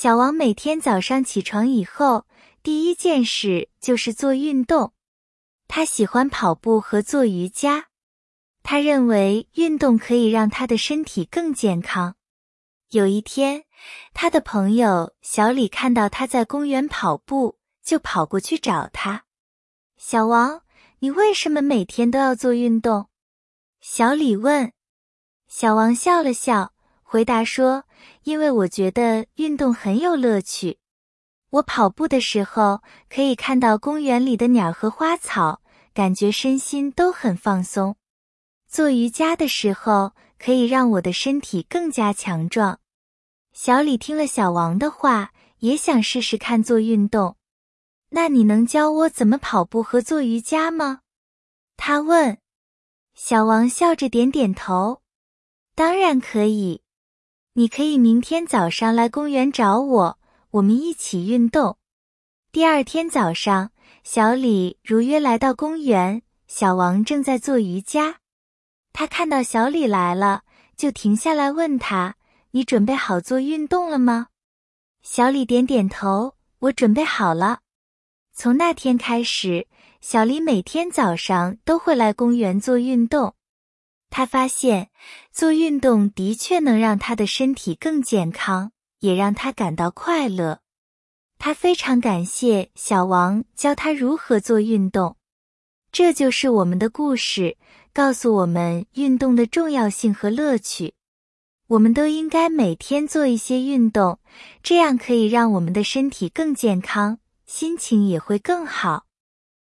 小王每天早上起床以后，第一件事就是做运动。他喜欢跑步和做瑜伽。他认为运动可以让他的身体更健康。有一天，他的朋友小李看到他在公园跑步，就跑过去找他。小王，你为什么每天都要做运动？小李问。小王笑了笑，回答说：“因为我觉得运动很有乐趣。我跑步的时候可以看到公园里的鸟和花草，感觉身心都很放松。做瑜伽的时候可以让我的身体更加强壮。”小李听了小王的话，也想试试看做运动。那你能教我怎么跑步和做瑜伽吗？他问。小王笑着点点头。当然可以，你可以明天早上来公园找我，我们一起运动。第二天早上，小李如约来到公园，小王正在做瑜伽。他看到小李来了，就停下来问他：“你准备好做运动了吗？”小李点点头：“我准备好了。”从那天开始，小李每天早上都会来公园做运动。他发现做运动的确能让他的身体更健康，也让他感到快乐。他非常感谢小王教他如何做运动。这就是我们的故事，告诉我们运动的重要性和乐趣。我们都应该每天做一些运动，这样可以让我们的身体更健康，心情也会更好。